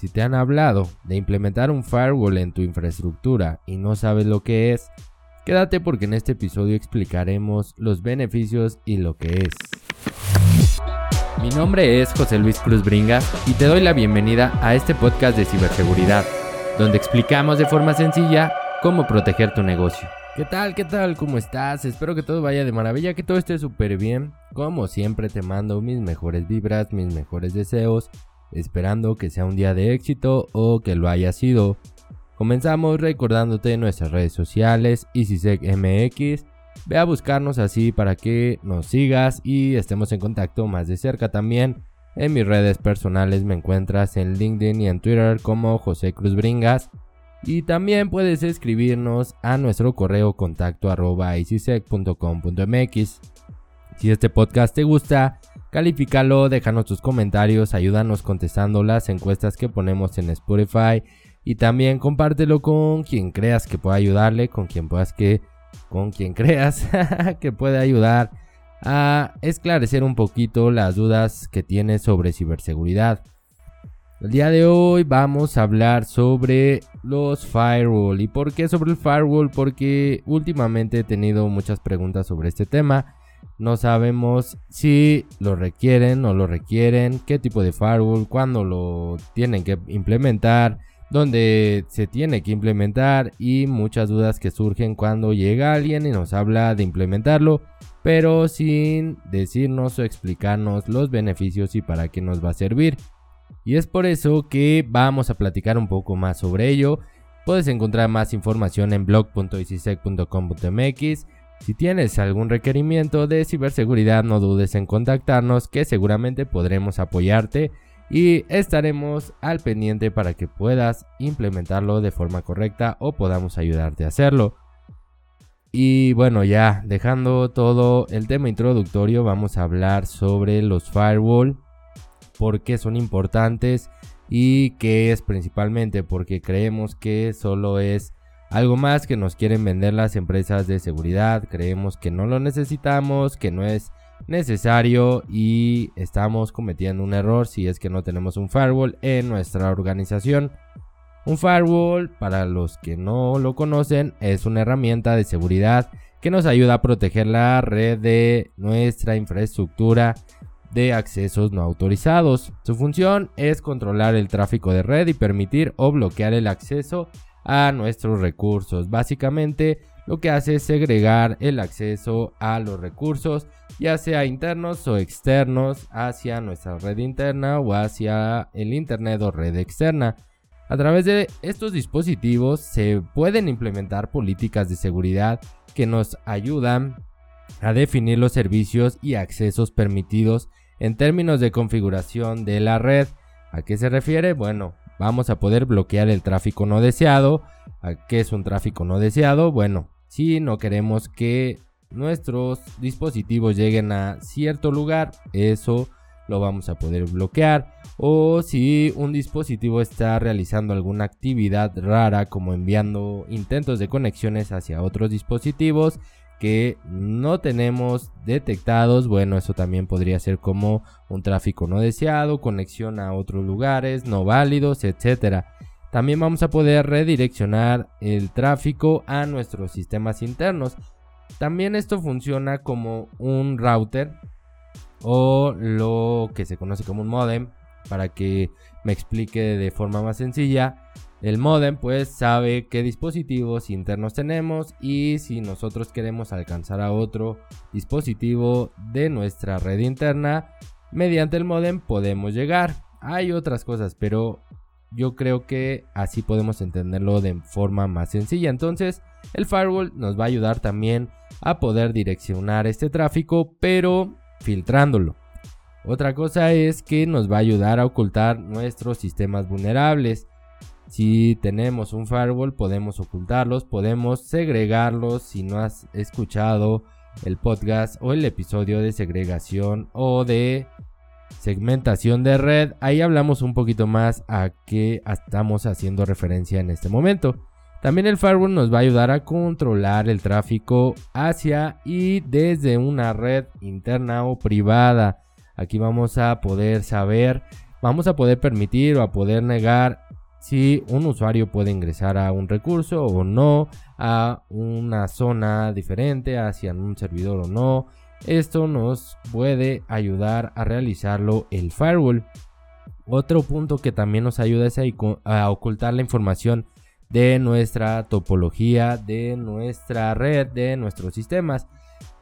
Si te han hablado de implementar un firewall en tu infraestructura y no sabes lo que es, quédate porque en este episodio explicaremos los beneficios y lo que es. Mi nombre es José Luis Cruz Bringas y te doy la bienvenida a este podcast de ciberseguridad, donde explicamos de forma sencilla cómo proteger tu negocio. ¿Qué tal? ¿Qué tal? ¿Cómo estás? Espero que todo vaya de maravilla, que todo esté súper bien. Como siempre te mando mis mejores vibras, mis mejores deseos esperando que sea un día de éxito o que lo haya sido. Comenzamos recordándote nuestras redes sociales, EasySecMX. Ve a buscarnos así para que nos sigas y estemos en contacto más de cerca también. En mis redes personales me encuentras en LinkedIn y en Twitter como José Cruz Bringas. Y también puedes escribirnos a nuestro correo contacto arroba easysec.com.mx. Si este podcast te gusta, Califícalo, déjanos tus comentarios, ayúdanos contestando las encuestas que ponemos en Spotify y también compártelo con quien creas que pueda ayudarle, con quien puedas que con quien creas que puede ayudar a esclarecer un poquito las dudas que tienes sobre ciberseguridad. El día de hoy vamos a hablar sobre los firewall. ¿Y por qué sobre el firewall? Porque últimamente he tenido muchas preguntas sobre este tema no sabemos si lo requieren o lo requieren, qué tipo de firewall, cuándo lo tienen que implementar, dónde se tiene que implementar y muchas dudas que surgen cuando llega alguien y nos habla de implementarlo, pero sin decirnos o explicarnos los beneficios y para qué nos va a servir. Y es por eso que vamos a platicar un poco más sobre ello. Puedes encontrar más información en blog.icisec.com.mx si tienes algún requerimiento de ciberseguridad no dudes en contactarnos que seguramente podremos apoyarte y estaremos al pendiente para que puedas implementarlo de forma correcta o podamos ayudarte a hacerlo. Y bueno, ya dejando todo el tema introductorio, vamos a hablar sobre los firewall, por qué son importantes y qué es principalmente porque creemos que solo es algo más que nos quieren vender las empresas de seguridad, creemos que no lo necesitamos, que no es necesario y estamos cometiendo un error si es que no tenemos un firewall en nuestra organización. Un firewall, para los que no lo conocen, es una herramienta de seguridad que nos ayuda a proteger la red de nuestra infraestructura de accesos no autorizados. Su función es controlar el tráfico de red y permitir o bloquear el acceso a nuestros recursos. Básicamente lo que hace es segregar el acceso a los recursos, ya sea internos o externos, hacia nuestra red interna o hacia el Internet o red externa. A través de estos dispositivos se pueden implementar políticas de seguridad que nos ayudan a definir los servicios y accesos permitidos en términos de configuración de la red. ¿A qué se refiere? Bueno, vamos a poder bloquear el tráfico no deseado. ¿Qué es un tráfico no deseado? Bueno, si no queremos que nuestros dispositivos lleguen a cierto lugar, eso lo vamos a poder bloquear. O si un dispositivo está realizando alguna actividad rara como enviando intentos de conexiones hacia otros dispositivos, que no tenemos detectados, bueno, eso también podría ser como un tráfico no deseado, conexión a otros lugares no válidos, etc. También vamos a poder redireccionar el tráfico a nuestros sistemas internos. También esto funciona como un router o lo que se conoce como un modem para que me explique de forma más sencilla. El modem pues sabe qué dispositivos internos tenemos y si nosotros queremos alcanzar a otro dispositivo de nuestra red interna, mediante el modem podemos llegar. Hay otras cosas, pero yo creo que así podemos entenderlo de forma más sencilla. Entonces, el firewall nos va a ayudar también a poder direccionar este tráfico, pero filtrándolo. Otra cosa es que nos va a ayudar a ocultar nuestros sistemas vulnerables. Si tenemos un firewall podemos ocultarlos, podemos segregarlos si no has escuchado el podcast o el episodio de segregación o de segmentación de red. Ahí hablamos un poquito más a qué estamos haciendo referencia en este momento. También el firewall nos va a ayudar a controlar el tráfico hacia y desde una red interna o privada. Aquí vamos a poder saber vamos a poder permitir o a poder negar si un usuario puede ingresar a un recurso o no, a una zona diferente, hacia un servidor o no. Esto nos puede ayudar a realizarlo el firewall. Otro punto que también nos ayuda es a ocultar la información de nuestra topología, de nuestra red, de nuestros sistemas.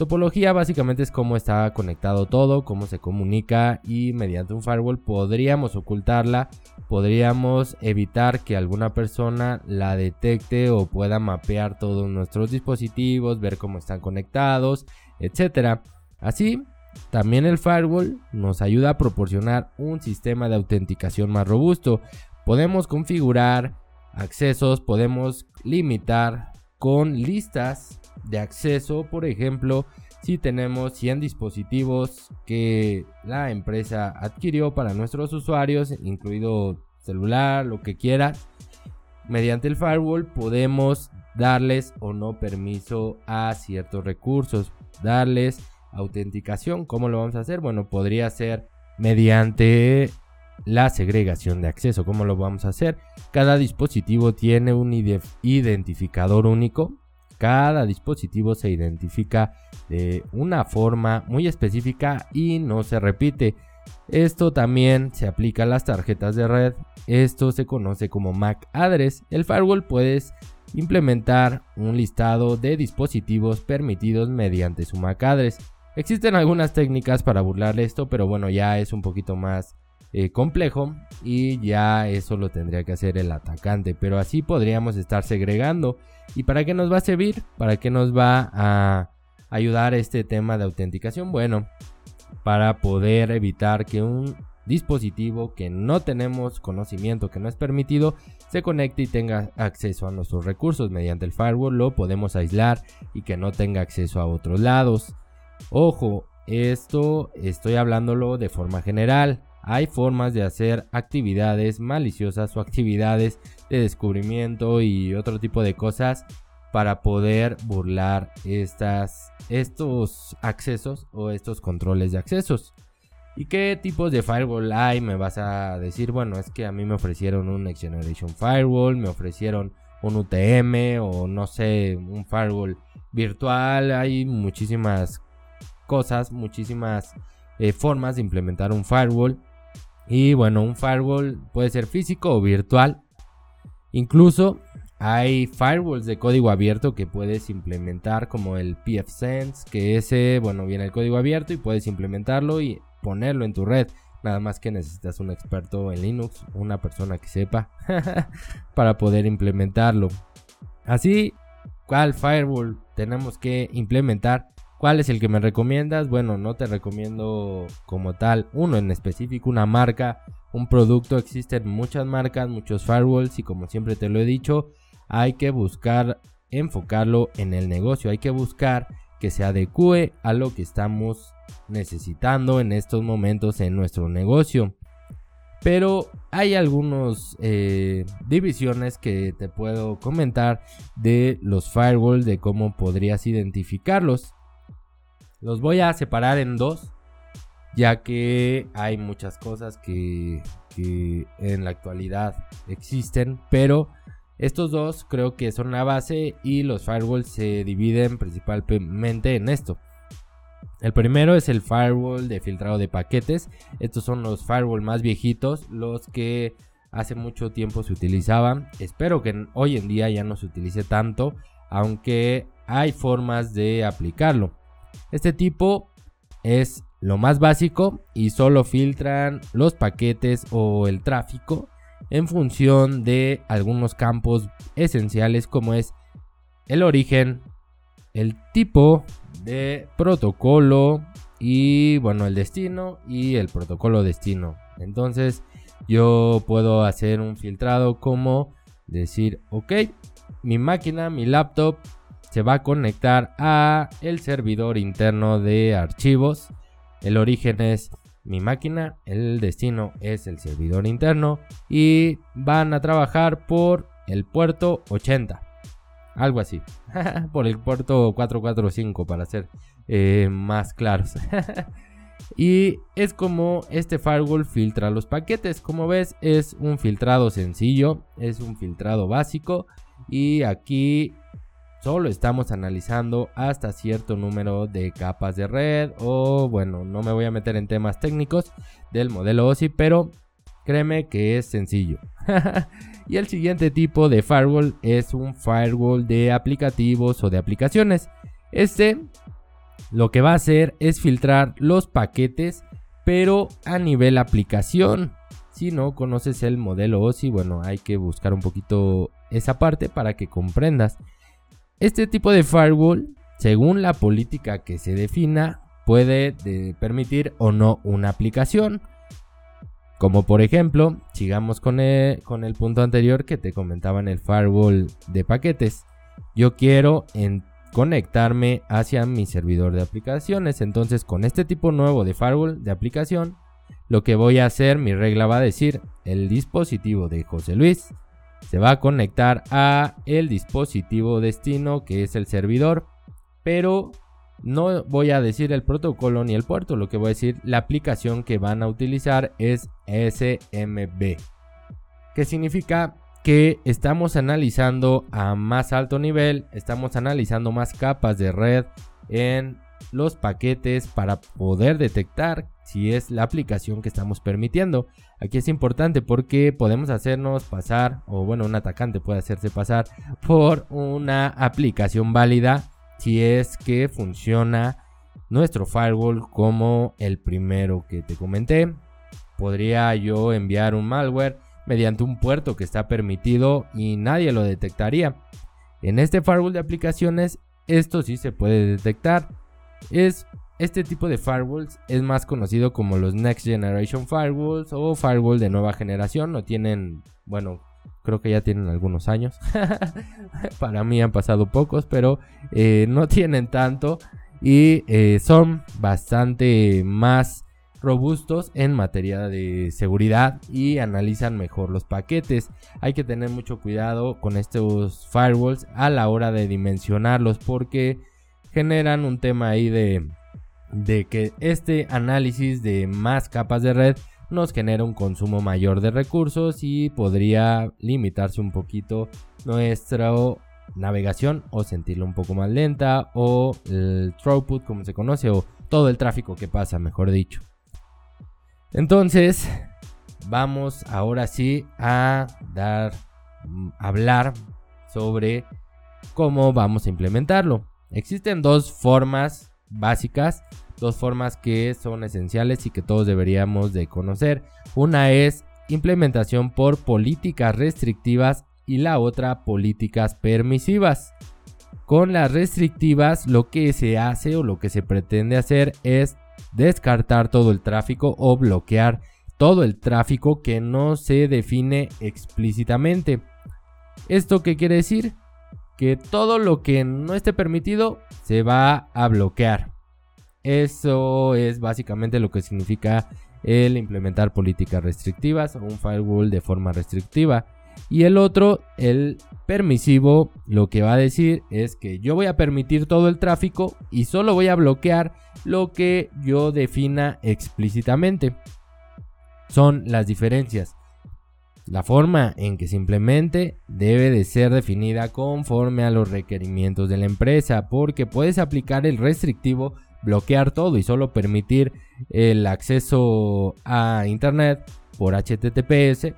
Topología básicamente es cómo está conectado todo, cómo se comunica y mediante un firewall podríamos ocultarla, podríamos evitar que alguna persona la detecte o pueda mapear todos nuestros dispositivos, ver cómo están conectados, etc. Así, también el firewall nos ayuda a proporcionar un sistema de autenticación más robusto. Podemos configurar accesos, podemos limitar con listas de acceso, por ejemplo, si tenemos 100 dispositivos que la empresa adquirió para nuestros usuarios, incluido celular, lo que quiera, mediante el firewall podemos darles o no permiso a ciertos recursos, darles autenticación. ¿Cómo lo vamos a hacer? Bueno, podría ser mediante la segregación de acceso. ¿Cómo lo vamos a hacer? Cada dispositivo tiene un identificador único cada dispositivo se identifica de una forma muy específica y no se repite. Esto también se aplica a las tarjetas de red. Esto se conoce como MAC address. El firewall puedes implementar un listado de dispositivos permitidos mediante su MAC address. Existen algunas técnicas para burlar esto, pero bueno, ya es un poquito más eh, complejo y ya eso lo tendría que hacer el atacante. Pero así podríamos estar segregando. ¿Y para qué nos va a servir? ¿Para qué nos va a ayudar este tema de autenticación? Bueno, para poder evitar que un dispositivo que no tenemos conocimiento, que no es permitido, se conecte y tenga acceso a nuestros recursos. Mediante el firewall lo podemos aislar y que no tenga acceso a otros lados. Ojo, esto estoy hablándolo de forma general hay formas de hacer actividades maliciosas o actividades de descubrimiento y otro tipo de cosas para poder burlar estos accesos o estos controles de accesos. ¿Y qué tipos de firewall hay? Me vas a decir, bueno, es que a mí me ofrecieron un Next Generation Firewall, me ofrecieron un UTM o no sé, un firewall virtual. Hay muchísimas cosas, muchísimas eh, formas de implementar un firewall. Y bueno, un firewall puede ser físico o virtual. Incluso hay firewalls de código abierto que puedes implementar como el pfSense, que ese, bueno, viene el código abierto y puedes implementarlo y ponerlo en tu red. Nada más que necesitas un experto en Linux, una persona que sepa, para poder implementarlo. Así, ¿cuál firewall tenemos que implementar? ¿Cuál es el que me recomiendas? Bueno, no te recomiendo como tal uno en específico, una marca, un producto. Existen muchas marcas, muchos firewalls y como siempre te lo he dicho, hay que buscar enfocarlo en el negocio. Hay que buscar que se adecue a lo que estamos necesitando en estos momentos en nuestro negocio. Pero hay algunas eh, divisiones que te puedo comentar de los firewalls, de cómo podrías identificarlos. Los voy a separar en dos, ya que hay muchas cosas que, en la actualidad existen, pero estos dos creo que son la base y los firewalls se dividen principalmente en esto. El primero es el firewall de filtrado de paquetes. Estos son los firewall más viejitos, los que hace mucho tiempo se utilizaban. Espero que hoy en día ya no se utilice tanto, aunque hay formas de aplicarlo. Este tipo es lo más básico y solo filtran los paquetes o el tráfico en función de algunos campos esenciales como es el origen, el tipo de protocolo y bueno el destino y el protocolo destino. Entonces yo puedo hacer un filtrado como decir ok mi máquina, mi laptop se va a conectar a el servidor interno de archivos. El origen es mi máquina, el destino es el servidor interno y van a trabajar por el puerto 80. Algo así. por el puerto 445 para ser eh, más claros. Y es como este firewall filtra los paquetes. Como ves, es un filtrado sencillo, es un filtrado básico. Y aquí solo estamos analizando hasta cierto número de capas de red. O bueno, no me voy a meter en temas técnicos del modelo OSI, pero créeme que es sencillo. y el siguiente tipo de firewall es un firewall de aplicativos o de aplicaciones. Este lo que va a hacer es filtrar los paquetes, pero a nivel aplicación. Si no conoces el modelo OSI, bueno, hay que buscar un poquito esa parte para que comprendas. Este tipo de firewall, según la política que se defina, puede permitir o no una aplicación. Como por ejemplo, sigamos con el, con el punto anterior que te comentaba en el firewall de paquetes. Yo quiero en conectarme hacia mi servidor de aplicaciones. Entonces con este tipo nuevo de firewall de aplicación, lo que voy a hacer, mi regla va a decir, el dispositivo de José Luis se va a conectar a el dispositivo destino que es el servidor, pero no voy a decir el protocolo ni el puerto, lo que voy a decir la aplicación que van a utilizar es SMB, que significa que estamos analizando a más alto nivel, estamos analizando más capas de red en los paquetes para poder detectar si es la aplicación que estamos permitiendo. Aquí es importante porque podemos hacernos pasar, o bueno, un atacante puede hacerse pasar por una aplicación válida si es que funciona nuestro firewall como el primero que te comenté. Podría yo enviar un malware mediante un puerto que está permitido y nadie lo detectaría. En este firewall de aplicaciones esto sí se puede detectar. Es este tipo de firewalls es más conocido como los Next Generation Firewalls o firewall de nueva generación. No tienen, bueno, creo que ya tienen algunos años. Para mí han pasado pocos, pero eh, no tienen tanto y eh, son bastante más robustos en materia de seguridad y analizan mejor los paquetes. Hay que tener mucho cuidado con estos firewalls a la hora de dimensionarlos porque generan un tema ahí de, de que este análisis de más capas de red nos genera un consumo mayor de recursos y podría limitarse un poquito nuestra navegación o sentirla un poco más lenta o el throughput como se conoce o todo el tráfico que pasa mejor dicho. Entonces, vamos ahora sí a dar, mm, hablar sobre cómo vamos a implementarlo. Existen dos formas básicas, dos formas que son esenciales y que todos deberíamos de conocer. Una es implementación por políticas restrictivas y la otra políticas permisivas. Con las restrictivas lo que se hace o lo que se pretende hacer es descartar todo el tráfico o bloquear todo el tráfico que no se define explícitamente. ¿Esto qué quiere decir? Que todo lo que no esté permitido se va a bloquear. Eso es básicamente lo que significa el implementar políticas restrictivas o un firewall de forma restrictiva. Y el otro, el permisivo, lo que va a decir es que yo voy a permitir todo el tráfico y solo voy a bloquear lo que yo defina explícitamente. Son las diferencias. La forma en que se implemente debe de ser definida conforme a los requerimientos de la empresa, porque puedes aplicar el restrictivo, bloquear todo y solo permitir el acceso a Internet por HTTPS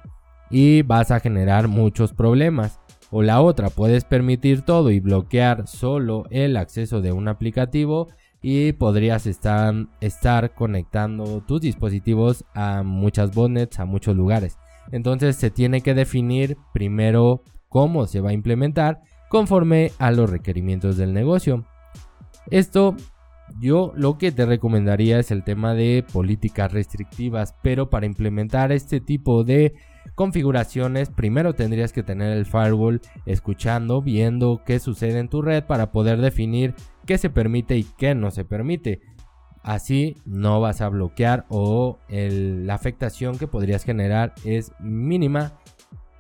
y vas a generar muchos problemas. O la otra, puedes permitir todo y bloquear solo el acceso de un aplicativo y podrías estar, estar conectando tus dispositivos a muchas botnets, a muchos lugares. Entonces se tiene que definir primero cómo se va a implementar conforme a los requerimientos del negocio. Esto yo lo que te recomendaría es el tema de políticas restrictivas, pero para implementar este tipo de configuraciones, primero tendrías que tener el firewall escuchando, viendo qué sucede en tu red para poder definir qué se permite y qué no se permite. Así no vas a bloquear o la afectación que podrías generar es mínima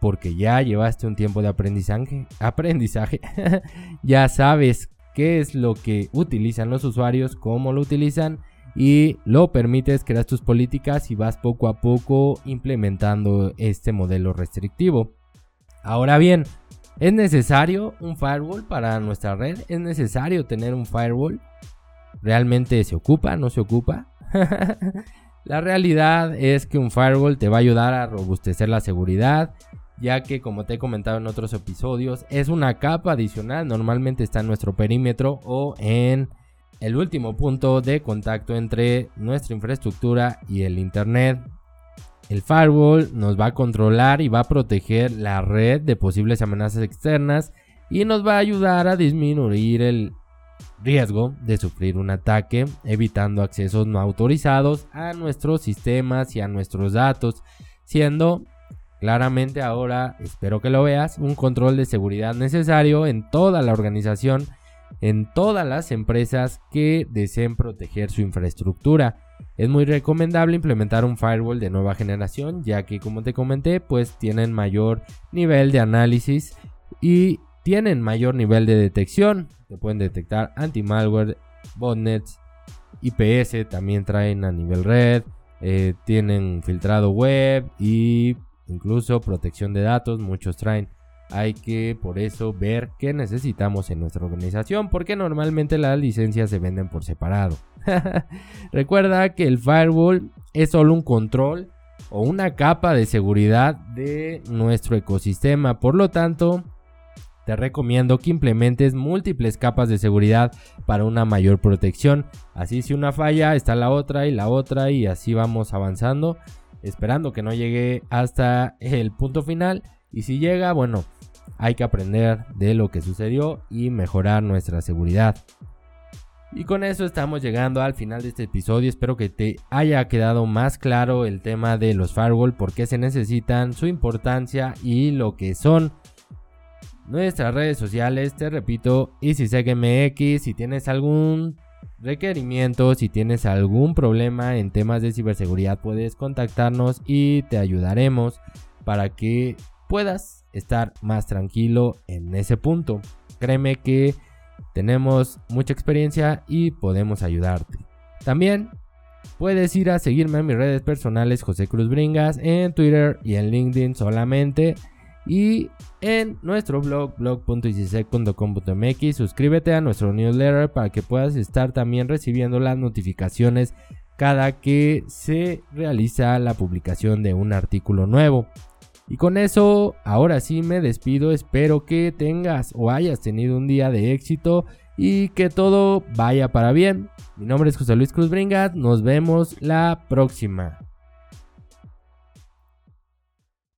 porque ya llevaste un tiempo de aprendizaje, aprendizaje. ya sabes qué es lo que utilizan los usuarios, cómo lo utilizan y lo permites, creas tus políticas y vas poco a poco implementando este modelo restrictivo. Ahora bien, ¿es necesario un firewall para nuestra red? ¿Es necesario tener un firewall? ¿Realmente se ocupa? ¿No se ocupa? la realidad es que un firewall te va a ayudar a robustecer la seguridad, ya que como te he comentado en otros episodios, es una capa adicional, normalmente está en nuestro perímetro o en el último punto de contacto entre nuestra infraestructura y el Internet. El firewall nos va a controlar y va a proteger la red de posibles amenazas externas y nos va a ayudar a disminuir el riesgo de sufrir un ataque, evitando accesos no autorizados a nuestros sistemas y a nuestros datos, siendo claramente ahora, espero que lo veas, un control de seguridad necesario en toda la organización en todas las empresas que deseen proteger su infraestructura. Es muy recomendable implementar un firewall de nueva generación, ya que como te comenté, pues tienen mayor nivel de análisis y tienen mayor nivel de detección. Te pueden detectar anti-malware, botnets, IPS también traen a nivel red, eh, tienen filtrado web y incluso protección de datos, muchos traen hay que por eso ver qué necesitamos en nuestra organización porque normalmente las licencias se venden por separado. Recuerda que el firewall es solo un control o una capa de seguridad de nuestro ecosistema. Por lo tanto, recomiendo que implementes múltiples capas de seguridad para una mayor protección. Así si una falla está la otra y la otra y así vamos avanzando, esperando que no llegue hasta el punto final. Y si llega, bueno, hay que aprender de lo que sucedió y mejorar nuestra seguridad. Y con eso estamos llegando al final de este episodio. Espero que te haya quedado más claro el tema de los firewall, por qué se necesitan, su importancia y lo que son. Nuestras redes sociales, te repito, EasySecMX, si tienes algún requerimiento, si tienes algún problema en temas de ciberseguridad, puedes contactarnos y te ayudaremos para que puedas estar más tranquilo en ese punto. Créeme que tenemos mucha experiencia y podemos ayudarte. También puedes ir a seguirme en mis redes personales José Cruz Bringas en Twitter y en LinkedIn solamente. Y en nuestro blog blog.icisec.com.mx suscríbete a nuestro newsletter para que puedas estar también recibiendo las notificaciones cada que se realiza la publicación de un artículo nuevo. Y con eso, ahora sí me despido. Espero que tengas o hayas tenido un día de éxito y que todo vaya para bien. Mi nombre es José Luis Cruz Bringat. Nos vemos la próxima.